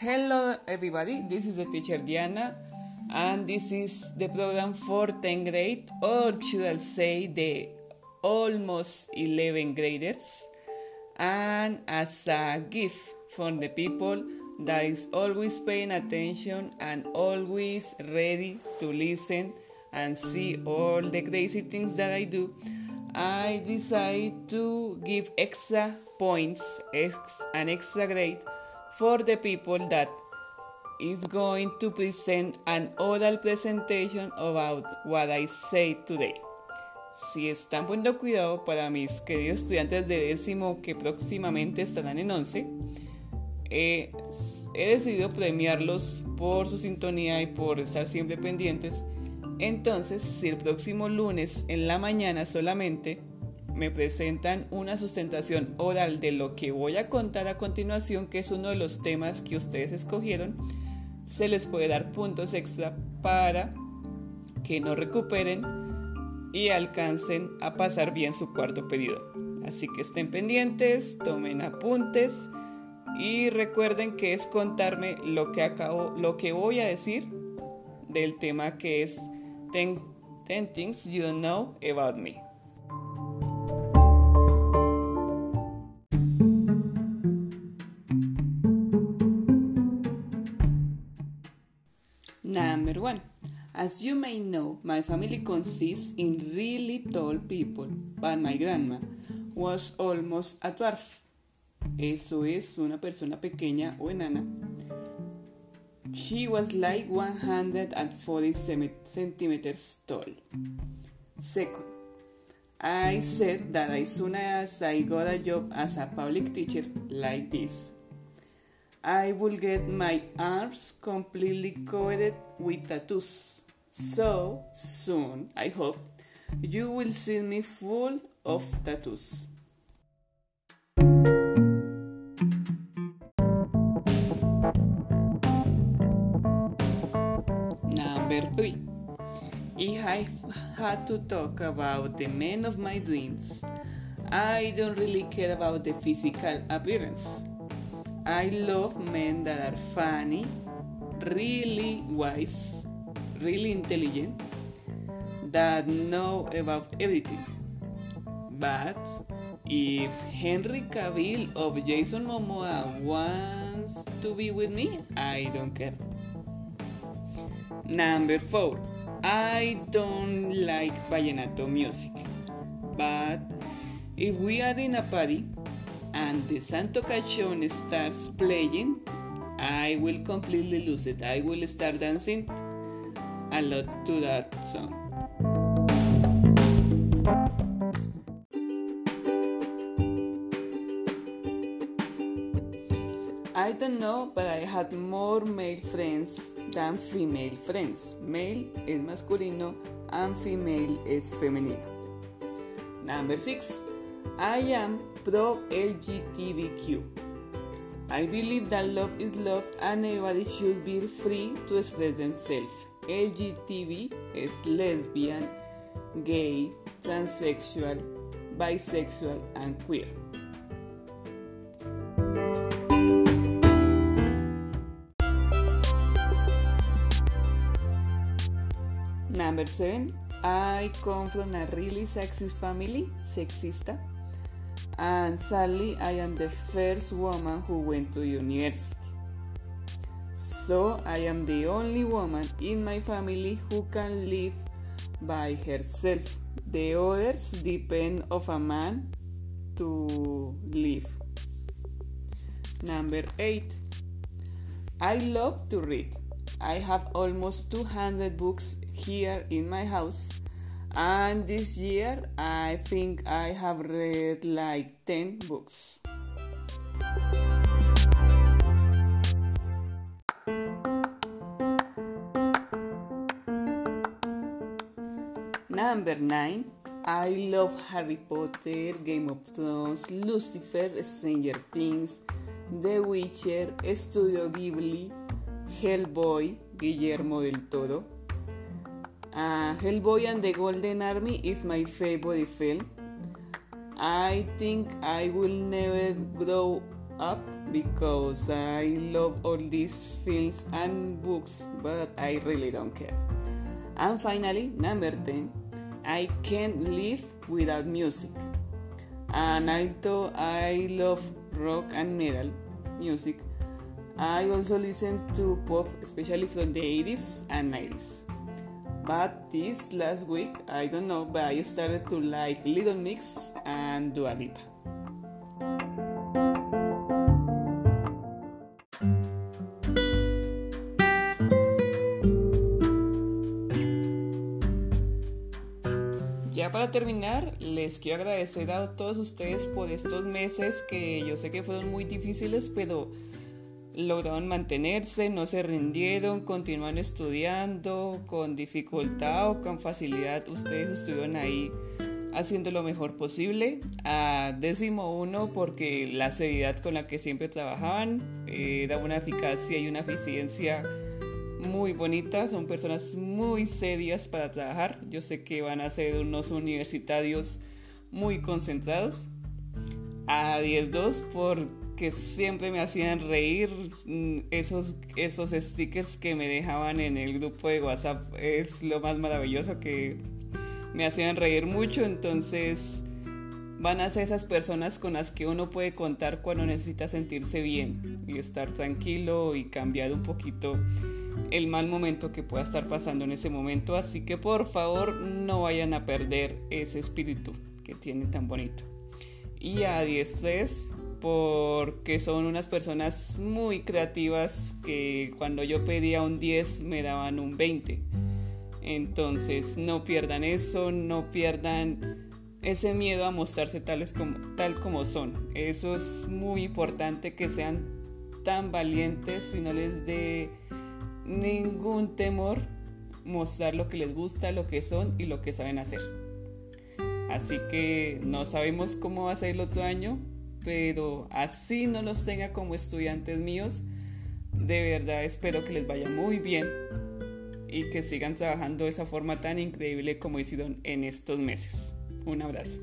Hello everybody, this is the teacher Diana and this is the program for 10th grade. Or should I say the almost 11 graders. And as a gift for the people that is always paying attention and always ready to listen and see all the crazy things that I do, I decide to give extra points, an extra grade for the people that is going to present an oral presentation about what I say today. Si están poniendo cuidado para mis queridos estudiantes de décimo que próximamente estarán en once, eh, he decidido premiarlos por su sintonía y por estar siempre pendientes. Entonces, si el próximo lunes en la mañana solamente me presentan una sustentación oral de lo que voy a contar a continuación, que es uno de los temas que ustedes escogieron, se les puede dar puntos extra para que no recuperen y alcancen a pasar bien su cuarto periodo. Así que estén pendientes, tomen apuntes y recuerden que es contarme lo que acabo, lo que voy a decir del tema que es 10 things you don't know about me. As you may know, my family consists in really tall people, but my grandma was almost a dwarf. Eso es una persona pequeña o enana. She was like 140 centimeters tall. Second, I said that as soon as I got a job as a public teacher like this, I will get my arms completely covered with tattoos. So soon, I hope, you will see me full of tattoos. Number three. If I had to talk about the men of my dreams, I don't really care about the physical appearance. I love men that are funny, really wise, really intelligent, that know about everything. But if Henry Cavill of Jason Momoa wants to be with me, I don't care. Number 4. I don't like vallenato music. But if we are in a party and the Santo Cachón starts playing, I will completely lose it. I will start dancing a that song. I don't know, but I had more male friends than female friends. Male es masculino and female es femenino. Number 6. I am pro LGBTQ. I believe that love is love and everybody should be free to express themselves. LGTB is lesbian, gay, transsexual, bisexual, and queer. Number 7. I come from a really sexist family, sexista. And sadly, I am the first woman who went to university. So I am the only woman in my family who can live by herself. The others depend of a man to live. Number 8. I love to read. I have almost 200 books here in my house and this year I think I have read like 10 books. Number 9 I love Harry Potter, Game of Thrones, Lucifer, Stranger Things, The Witcher, Studio Ghibli, Hellboy, Guillermo del Toro. Uh, Hellboy and the Golden Army is my favorite film. I think I will never grow up because I love all these films and books, but I really don't care. And finally, number 10, I can't live without music. And although I love rock and metal music, I also listen to pop, especially from the 80s and 90s. But this last week, I don't know, but I started to like Little Mix and Dua Lipa. Ya para terminar, les quiero agradecer a todos ustedes por estos meses que yo sé que fueron muy difíciles, pero lograron mantenerse, no se rindieron, continuaron estudiando con dificultad o con facilidad. Ustedes estuvieron ahí haciendo lo mejor posible. A décimo uno, porque la seriedad con la que siempre trabajaban eh, da una eficacia y una eficiencia muy bonitas, son personas muy serias para trabajar. Yo sé que van a ser unos universitarios muy concentrados. A 10-2 porque siempre me hacían reír mm, esos, esos stickers que me dejaban en el grupo de WhatsApp. Es lo más maravilloso que me hacían reír mucho. Entonces van a ser esas personas con las que uno puede contar cuando necesita sentirse bien y estar tranquilo y cambiar un poquito el mal momento que pueda estar pasando en ese momento. Así que por favor no vayan a perder ese espíritu que tiene tan bonito. Y a 10 porque son unas personas muy creativas que cuando yo pedía un 10 me daban un 20. Entonces no pierdan eso, no pierdan ese miedo a mostrarse tales como, tal como son. Eso es muy importante que sean tan valientes y no les dé ningún temor mostrar lo que les gusta, lo que son y lo que saben hacer. Así que no sabemos cómo va a ser el otro año, pero así no los tenga como estudiantes míos, de verdad espero que les vaya muy bien y que sigan trabajando de esa forma tan increíble como hicieron en estos meses. Un abrazo.